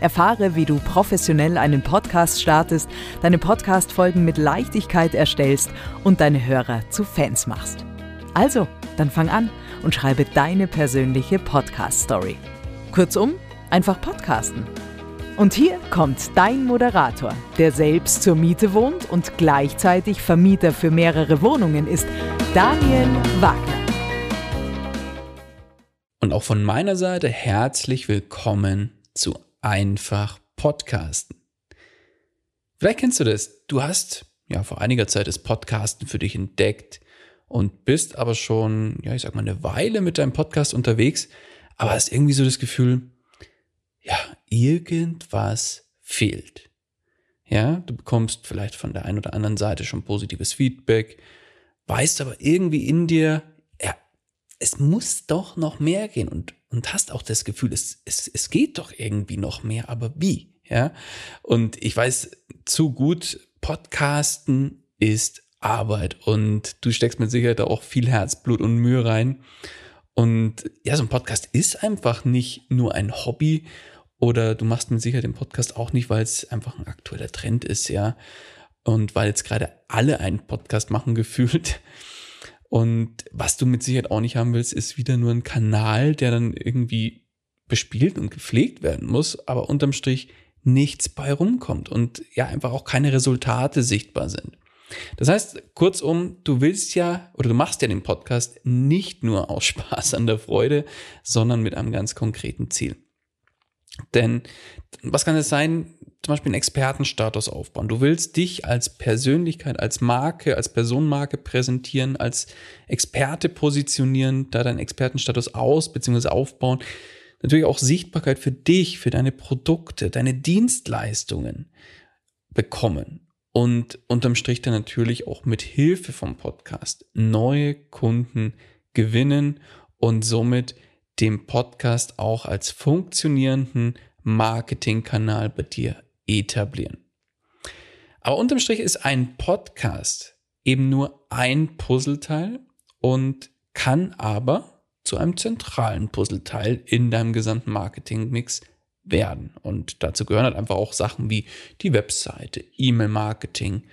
Erfahre, wie du professionell einen Podcast startest, deine Podcast-Folgen mit Leichtigkeit erstellst und deine Hörer zu Fans machst. Also, dann fang an und schreibe deine persönliche Podcast-Story. Kurzum, einfach podcasten. Und hier kommt dein Moderator, der selbst zur Miete wohnt und gleichzeitig Vermieter für mehrere Wohnungen ist, Daniel Wagner. Und auch von meiner Seite herzlich willkommen zu einfach podcasten. Vielleicht kennst du das. Du hast ja vor einiger Zeit das Podcasten für dich entdeckt und bist aber schon, ja, ich sag mal, eine Weile mit deinem Podcast unterwegs, aber hast irgendwie so das Gefühl, ja, irgendwas fehlt. Ja, du bekommst vielleicht von der einen oder anderen Seite schon positives Feedback, weißt aber irgendwie in dir, ja, es muss doch noch mehr gehen und und hast auch das Gefühl, es, es, es geht doch irgendwie noch mehr, aber wie? Ja. Und ich weiß zu gut, Podcasten ist Arbeit und du steckst mit Sicherheit auch viel Herzblut und Mühe rein. Und ja, so ein Podcast ist einfach nicht nur ein Hobby oder du machst mit Sicherheit den Podcast auch nicht, weil es einfach ein aktueller Trend ist, ja. Und weil jetzt gerade alle einen Podcast machen gefühlt. Und was du mit Sicherheit auch nicht haben willst, ist wieder nur ein Kanal, der dann irgendwie bespielt und gepflegt werden muss, aber unterm Strich nichts bei rumkommt und ja einfach auch keine Resultate sichtbar sind. Das heißt, kurzum, du willst ja oder du machst ja den Podcast nicht nur aus Spaß an der Freude, sondern mit einem ganz konkreten Ziel. Denn was kann es sein? Zum Beispiel einen Expertenstatus aufbauen. Du willst dich als Persönlichkeit, als Marke, als Personenmarke präsentieren, als Experte positionieren, da deinen Expertenstatus aus bzw. aufbauen. Natürlich auch Sichtbarkeit für dich, für deine Produkte, deine Dienstleistungen bekommen. Und unterm Strich dann natürlich auch mit Hilfe vom Podcast neue Kunden gewinnen und somit dem Podcast auch als funktionierenden Marketingkanal bei dir etablieren. Aber unterm Strich ist ein Podcast eben nur ein Puzzleteil und kann aber zu einem zentralen Puzzleteil in deinem gesamten Marketingmix werden. Und dazu gehören halt einfach auch Sachen wie die Webseite, E-Mail-Marketing,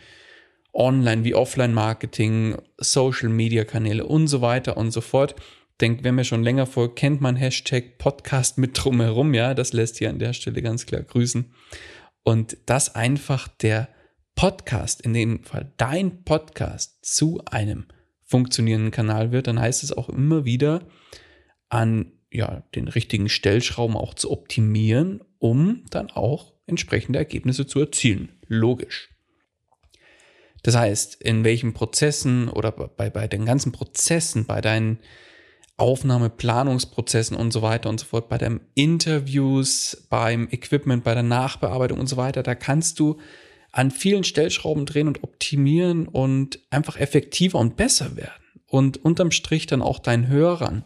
Online- wie Offline-Marketing, Social-Media-Kanäle und so weiter und so fort denkt, wer mir schon länger folgt, kennt man Hashtag Podcast mit drumherum. Ja, das lässt hier an der Stelle ganz klar grüßen. Und dass einfach der Podcast, in dem Fall dein Podcast, zu einem funktionierenden Kanal wird, dann heißt es auch immer wieder an ja, den richtigen Stellschrauben auch zu optimieren, um dann auch entsprechende Ergebnisse zu erzielen. Logisch. Das heißt, in welchen Prozessen oder bei, bei den ganzen Prozessen, bei deinen Aufnahmeplanungsprozessen und so weiter und so fort, bei den Interviews, beim Equipment, bei der Nachbearbeitung und so weiter, da kannst du an vielen Stellschrauben drehen und optimieren und einfach effektiver und besser werden. Und unterm Strich dann auch deinen Hörern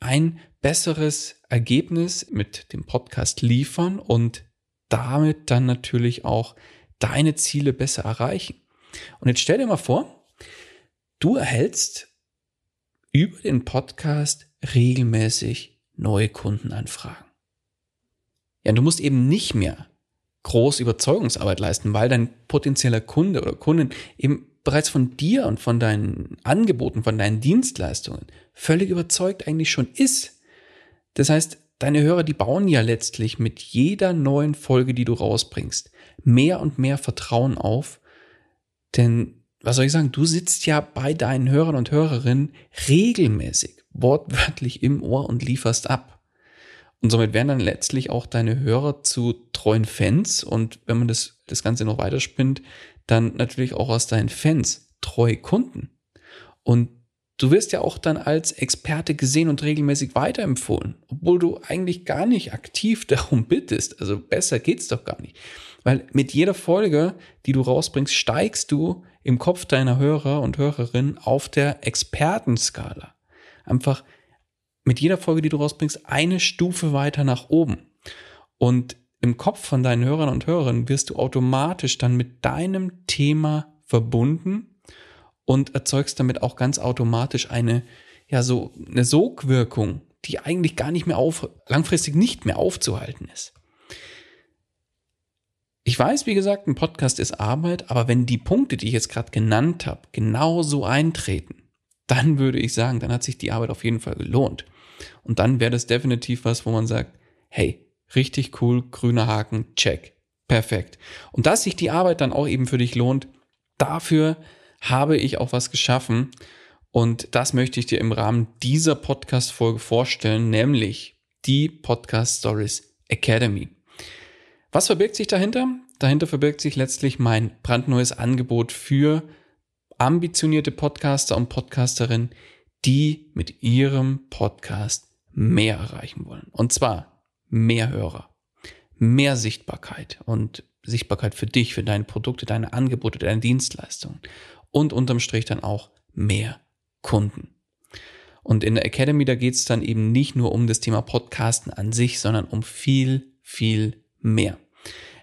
ein besseres Ergebnis mit dem Podcast liefern und damit dann natürlich auch deine Ziele besser erreichen. Und jetzt stell dir mal vor, du erhältst über den Podcast regelmäßig neue Kunden anfragen. Ja, du musst eben nicht mehr groß Überzeugungsarbeit leisten, weil dein potenzieller Kunde oder Kundin eben bereits von dir und von deinen Angeboten, von deinen Dienstleistungen völlig überzeugt eigentlich schon ist. Das heißt, deine Hörer, die bauen ja letztlich mit jeder neuen Folge, die du rausbringst, mehr und mehr Vertrauen auf. Denn, was soll ich sagen, du sitzt ja bei deinen Hörern und Hörerinnen regelmäßig, wortwörtlich im Ohr und lieferst ab. Und somit werden dann letztlich auch deine Hörer zu treuen Fans. Und wenn man das, das Ganze noch weiterspinnt, dann natürlich auch aus deinen Fans treue Kunden. Und du wirst ja auch dann als Experte gesehen und regelmäßig weiterempfohlen, obwohl du eigentlich gar nicht aktiv darum bittest. Also besser geht's doch gar nicht. Weil mit jeder Folge, die du rausbringst, steigst du im Kopf deiner Hörer und Hörerinnen auf der Expertenskala. Einfach mit jeder Folge, die du rausbringst, eine Stufe weiter nach oben. Und im Kopf von deinen Hörern und Hörerinnen wirst du automatisch dann mit deinem Thema verbunden und erzeugst damit auch ganz automatisch eine, ja, so eine Sogwirkung, die eigentlich gar nicht mehr auf, langfristig nicht mehr aufzuhalten ist. Ich weiß, wie gesagt, ein Podcast ist Arbeit, aber wenn die Punkte, die ich jetzt gerade genannt habe, genauso eintreten, dann würde ich sagen, dann hat sich die Arbeit auf jeden Fall gelohnt. Und dann wäre das definitiv was, wo man sagt, hey, richtig cool, grüner Haken, check, perfekt. Und dass sich die Arbeit dann auch eben für dich lohnt, dafür habe ich auch was geschaffen. Und das möchte ich dir im Rahmen dieser Podcast-Folge vorstellen, nämlich die Podcast Stories Academy. Was verbirgt sich dahinter? Dahinter verbirgt sich letztlich mein brandneues Angebot für ambitionierte Podcaster und Podcasterinnen, die mit ihrem Podcast mehr erreichen wollen. Und zwar mehr Hörer, mehr Sichtbarkeit und Sichtbarkeit für dich, für deine Produkte, deine Angebote, deine Dienstleistungen und unterm Strich dann auch mehr Kunden. Und in der Academy, da geht es dann eben nicht nur um das Thema Podcasten an sich, sondern um viel, viel mehr.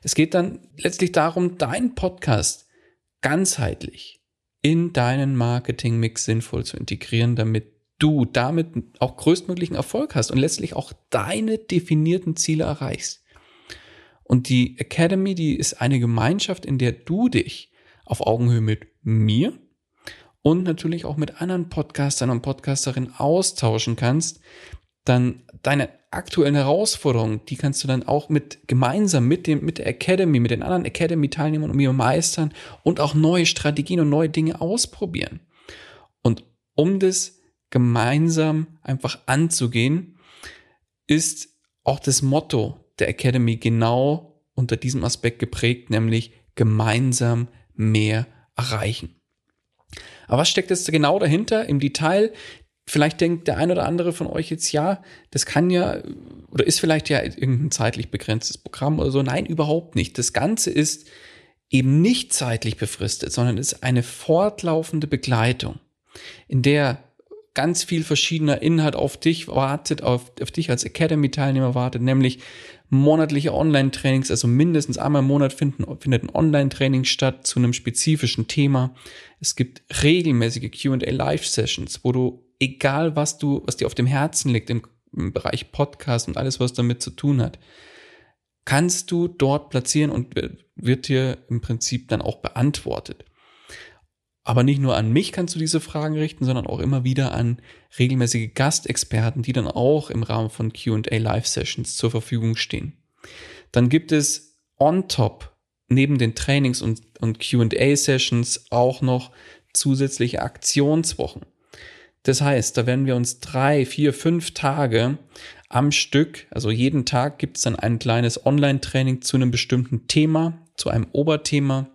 Es geht dann letztlich darum, deinen Podcast ganzheitlich in deinen Marketingmix sinnvoll zu integrieren, damit du damit auch größtmöglichen Erfolg hast und letztlich auch deine definierten Ziele erreichst. Und die Academy, die ist eine Gemeinschaft, in der du dich auf Augenhöhe mit mir und natürlich auch mit anderen Podcastern und Podcasterinnen austauschen kannst, dann deine aktuellen Herausforderungen, die kannst du dann auch mit gemeinsam mit dem mit der Academy, mit den anderen Academy Teilnehmern und mir meistern und auch neue Strategien und neue Dinge ausprobieren. Und um das gemeinsam einfach anzugehen, ist auch das Motto der Academy genau unter diesem Aspekt geprägt, nämlich gemeinsam mehr erreichen. Aber was steckt jetzt genau dahinter im Detail? Vielleicht denkt der ein oder andere von euch jetzt, ja, das kann ja oder ist vielleicht ja irgendein zeitlich begrenztes Programm oder so. Nein, überhaupt nicht. Das Ganze ist eben nicht zeitlich befristet, sondern ist eine fortlaufende Begleitung, in der ganz viel verschiedener Inhalt auf dich wartet, auf, auf dich als Academy-Teilnehmer wartet, nämlich monatliche Online-Trainings, also mindestens einmal im Monat finden, findet ein Online-Training statt zu einem spezifischen Thema. Es gibt regelmäßige Q&A-Live-Sessions, wo du egal was du, was dir auf dem Herzen liegt im, im Bereich Podcast und alles, was damit zu tun hat, kannst du dort platzieren und wird dir im Prinzip dann auch beantwortet. Aber nicht nur an mich kannst du diese Fragen richten, sondern auch immer wieder an regelmäßige Gastexperten, die dann auch im Rahmen von QA Live Sessions zur Verfügung stehen. Dann gibt es on top neben den Trainings und, und QA Sessions auch noch zusätzliche Aktionswochen. Das heißt, da werden wir uns drei, vier, fünf Tage am Stück, also jeden Tag gibt es dann ein kleines Online-Training zu einem bestimmten Thema, zu einem Oberthema.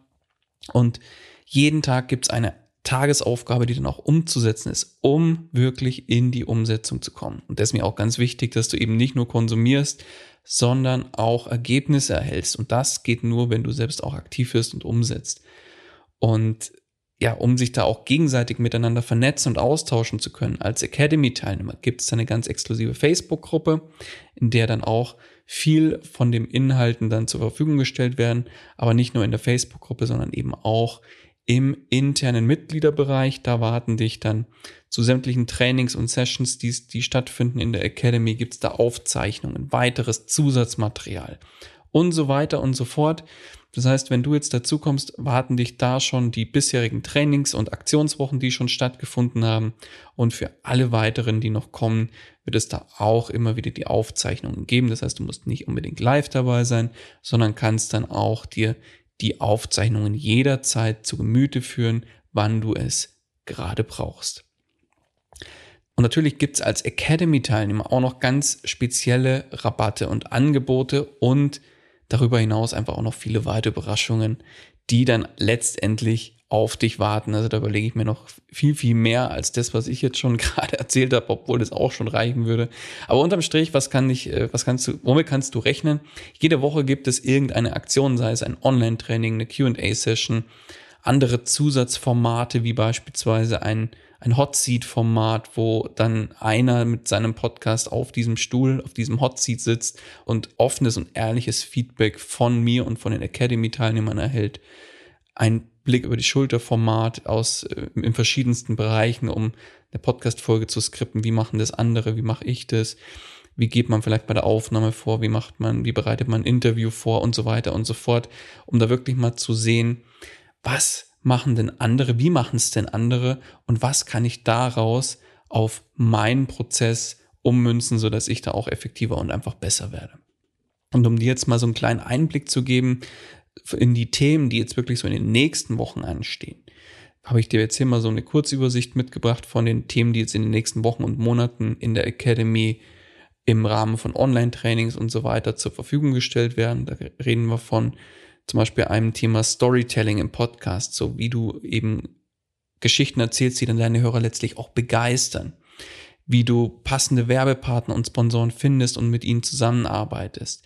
Und jeden Tag gibt es eine Tagesaufgabe, die dann auch umzusetzen ist, um wirklich in die Umsetzung zu kommen. Und das ist mir auch ganz wichtig, dass du eben nicht nur konsumierst, sondern auch Ergebnisse erhältst. Und das geht nur, wenn du selbst auch aktiv wirst und umsetzt. Und ja, um sich da auch gegenseitig miteinander vernetzen und austauschen zu können. Als Academy-Teilnehmer gibt es eine ganz exklusive Facebook-Gruppe, in der dann auch viel von den Inhalten dann zur Verfügung gestellt werden, aber nicht nur in der Facebook-Gruppe, sondern eben auch im internen Mitgliederbereich. Da warten dich dann zu sämtlichen Trainings und Sessions, die, die stattfinden in der Academy, gibt's da Aufzeichnungen, weiteres Zusatzmaterial und so weiter und so fort. Das heißt, wenn du jetzt dazu kommst, warten dich da schon die bisherigen Trainings und Aktionswochen, die schon stattgefunden haben. Und für alle weiteren, die noch kommen, wird es da auch immer wieder die Aufzeichnungen geben. Das heißt, du musst nicht unbedingt live dabei sein, sondern kannst dann auch dir die Aufzeichnungen jederzeit zu Gemüte führen, wann du es gerade brauchst. Und natürlich gibt's als Academy-Teilnehmer auch noch ganz spezielle Rabatte und Angebote und darüber hinaus einfach auch noch viele weitere Überraschungen, die dann letztendlich auf dich warten. Also da überlege ich mir noch viel, viel mehr als das, was ich jetzt schon gerade erzählt habe, obwohl das auch schon reichen würde. Aber unterm Strich, was kann ich, äh, was kannst du, womit kannst du rechnen? Jede Woche gibt es irgendeine Aktion, sei es ein Online-Training, eine Q&A-Session, andere Zusatzformate wie beispielsweise ein ein Hot Seat Format, wo dann einer mit seinem Podcast auf diesem Stuhl, auf diesem Hot Seat sitzt und offenes und ehrliches Feedback von mir und von den Academy Teilnehmern erhält. Ein Blick über die Schulter Format aus äh, in verschiedensten Bereichen, um eine Podcast Folge zu skripten. Wie machen das andere? Wie mache ich das? Wie geht man vielleicht bei der Aufnahme vor? Wie macht man, wie bereitet man ein Interview vor und so weiter und so fort, um da wirklich mal zu sehen, was machen denn andere, wie machen es denn andere und was kann ich daraus auf meinen Prozess ummünzen, sodass ich da auch effektiver und einfach besser werde. Und um dir jetzt mal so einen kleinen Einblick zu geben in die Themen, die jetzt wirklich so in den nächsten Wochen anstehen, habe ich dir jetzt hier mal so eine Kurzübersicht mitgebracht von den Themen, die jetzt in den nächsten Wochen und Monaten in der Academy im Rahmen von Online-Trainings und so weiter zur Verfügung gestellt werden. Da reden wir von zum Beispiel einem Thema Storytelling im Podcast, so wie du eben Geschichten erzählst, die dann deine Hörer letztlich auch begeistern, wie du passende Werbepartner und Sponsoren findest und mit ihnen zusammenarbeitest,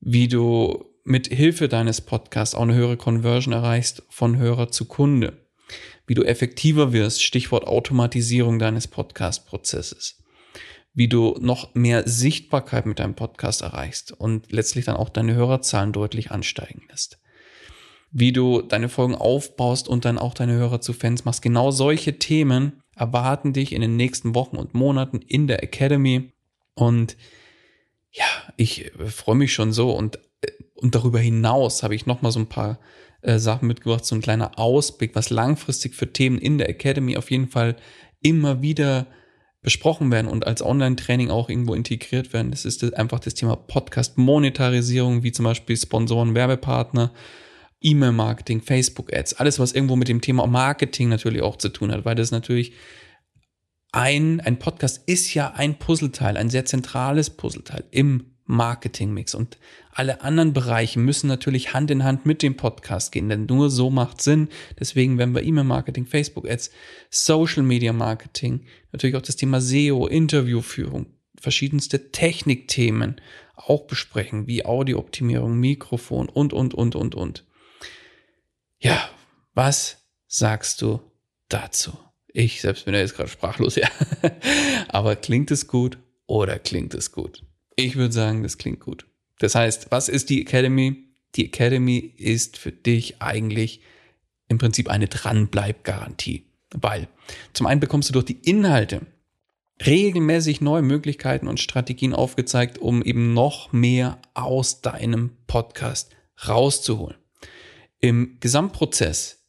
wie du mit Hilfe deines Podcasts auch eine höhere Conversion erreichst von Hörer zu Kunde, wie du effektiver wirst, Stichwort Automatisierung deines Podcast-Prozesses wie du noch mehr Sichtbarkeit mit deinem Podcast erreichst und letztlich dann auch deine Hörerzahlen deutlich ansteigen lässt. Wie du deine Folgen aufbaust und dann auch deine Hörer zu Fans machst. Genau solche Themen erwarten dich in den nächsten Wochen und Monaten in der Academy. Und ja, ich freue mich schon so. Und, und darüber hinaus habe ich nochmal so ein paar äh, Sachen mitgebracht, so ein kleiner Ausblick, was langfristig für Themen in der Academy auf jeden Fall immer wieder besprochen werden und als Online-Training auch irgendwo integriert werden. Das ist einfach das Thema Podcast-Monetarisierung, wie zum Beispiel Sponsoren, Werbepartner, E-Mail-Marketing, Facebook-Ads, alles, was irgendwo mit dem Thema Marketing natürlich auch zu tun hat, weil das natürlich ein, ein Podcast ist ja ein Puzzleteil, ein sehr zentrales Puzzleteil im Marketingmix. Und alle anderen Bereiche müssen natürlich Hand in Hand mit dem Podcast gehen, denn nur so macht Sinn. Deswegen werden wir E-Mail-Marketing, Facebook-Ads, Social-Media-Marketing, natürlich auch das Thema SEO, Interviewführung, verschiedenste Technikthemen auch besprechen, wie Audiooptimierung, Mikrofon und, und, und, und, und. Ja, was sagst du dazu? Ich selbst bin ja jetzt gerade sprachlos, ja. Aber klingt es gut oder klingt es gut? Ich würde sagen, das klingt gut. Das heißt, was ist die Academy? Die Academy ist für dich eigentlich im Prinzip eine Dranbleib-Garantie. Weil zum einen bekommst du durch die Inhalte regelmäßig neue Möglichkeiten und Strategien aufgezeigt, um eben noch mehr aus deinem Podcast rauszuholen. Im Gesamtprozess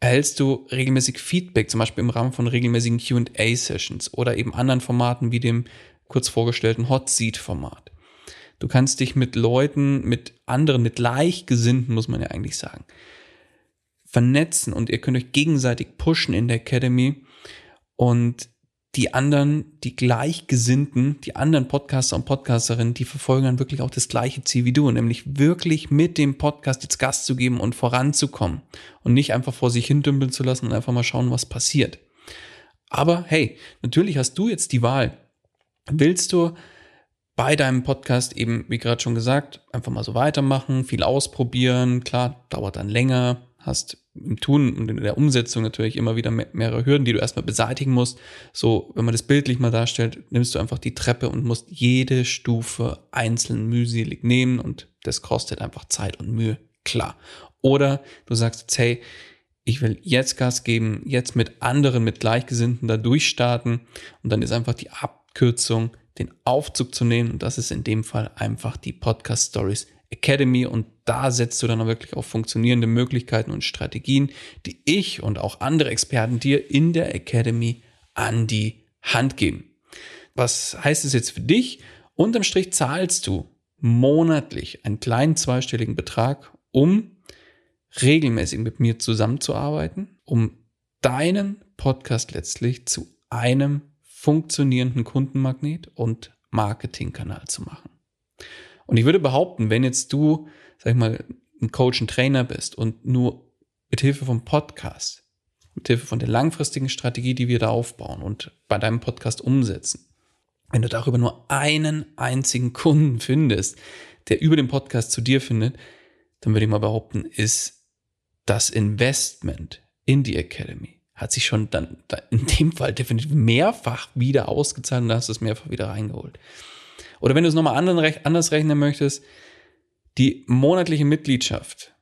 erhältst du regelmäßig Feedback, zum Beispiel im Rahmen von regelmäßigen QA-Sessions oder eben anderen Formaten wie dem kurz vorgestellten Hot Seat Format. Du kannst dich mit Leuten, mit anderen, mit Gleichgesinnten, muss man ja eigentlich sagen, vernetzen und ihr könnt euch gegenseitig pushen in der Academy und die anderen, die Gleichgesinnten, die anderen Podcaster und Podcasterinnen, die verfolgen dann wirklich auch das gleiche Ziel wie du, nämlich wirklich mit dem Podcast jetzt Gast zu geben und voranzukommen und nicht einfach vor sich hin dümpeln zu lassen und einfach mal schauen, was passiert. Aber hey, natürlich hast du jetzt die Wahl, willst du bei deinem Podcast eben, wie gerade schon gesagt, einfach mal so weitermachen, viel ausprobieren. Klar, dauert dann länger, hast im Tun und in der Umsetzung natürlich immer wieder mehrere Hürden, die du erstmal beseitigen musst. So, wenn man das bildlich mal darstellt, nimmst du einfach die Treppe und musst jede Stufe einzeln mühselig nehmen und das kostet einfach Zeit und Mühe. Klar. Oder du sagst jetzt, hey, ich will jetzt Gas geben, jetzt mit anderen, mit Gleichgesinnten da durchstarten und dann ist einfach die Abkürzung, den Aufzug zu nehmen und das ist in dem Fall einfach die Podcast Stories Academy und da setzt du dann auch wirklich auf funktionierende Möglichkeiten und Strategien, die ich und auch andere Experten dir in der Academy an die Hand geben. Was heißt es jetzt für dich? Unterm Strich zahlst du monatlich einen kleinen zweistelligen Betrag, um regelmäßig mit mir zusammenzuarbeiten, um deinen Podcast letztlich zu einem funktionierenden Kundenmagnet und Marketingkanal zu machen. Und ich würde behaupten, wenn jetzt du, sag ich mal, ein Coach, ein Trainer bist und nur mit Hilfe vom Podcast, mit Hilfe von der langfristigen Strategie, die wir da aufbauen und bei deinem Podcast umsetzen, wenn du darüber nur einen einzigen Kunden findest, der über den Podcast zu dir findet, dann würde ich mal behaupten, ist das Investment in die Academy hat sich schon dann in dem Fall definitiv mehrfach wieder ausgezahlt und da hast du es mehrfach wieder reingeholt. Oder wenn du es nochmal anders rechnen möchtest, die monatliche Mitgliedschaft,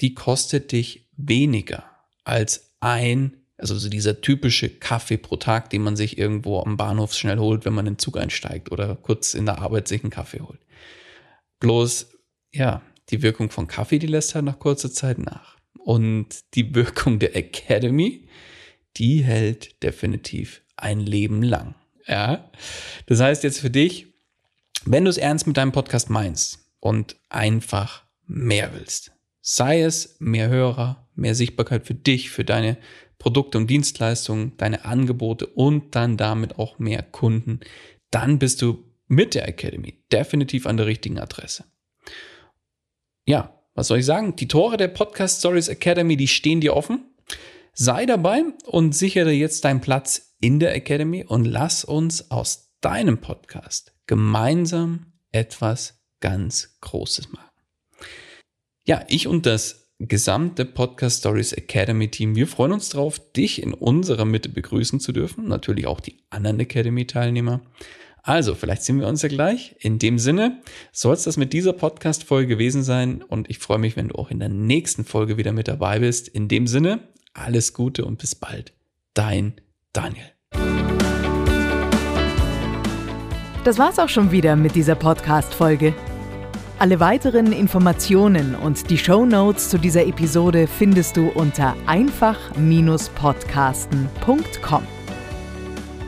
die kostet dich weniger als ein, also so dieser typische Kaffee pro Tag, den man sich irgendwo am Bahnhof schnell holt, wenn man in den Zug einsteigt oder kurz in der Arbeit sich einen Kaffee holt. Bloß, ja, die Wirkung von Kaffee, die lässt halt nach kurzer Zeit nach. Und die Wirkung der Academy, die hält definitiv ein Leben lang. Ja. Das heißt jetzt für dich, wenn du es ernst mit deinem Podcast meinst und einfach mehr willst, sei es mehr Hörer, mehr Sichtbarkeit für dich, für deine Produkte und Dienstleistungen, deine Angebote und dann damit auch mehr Kunden, dann bist du mit der Academy definitiv an der richtigen Adresse. Ja, was soll ich sagen? Die Tore der Podcast Stories Academy, die stehen dir offen. Sei dabei und sichere jetzt deinen Platz in der Academy und lass uns aus deinem Podcast gemeinsam etwas ganz Großes machen. Ja, ich und das gesamte Podcast Stories Academy Team, wir freuen uns darauf, dich in unserer Mitte begrüßen zu dürfen. Natürlich auch die anderen Academy Teilnehmer. Also, vielleicht sehen wir uns ja gleich. In dem Sinne soll es das mit dieser Podcast-Folge gewesen sein und ich freue mich, wenn du auch in der nächsten Folge wieder mit dabei bist. In dem Sinne, alles Gute und bis bald. Dein Daniel. Das war's auch schon wieder mit dieser Podcast-Folge. Alle weiteren Informationen und die Show Notes zu dieser Episode findest du unter einfach-podcasten.com.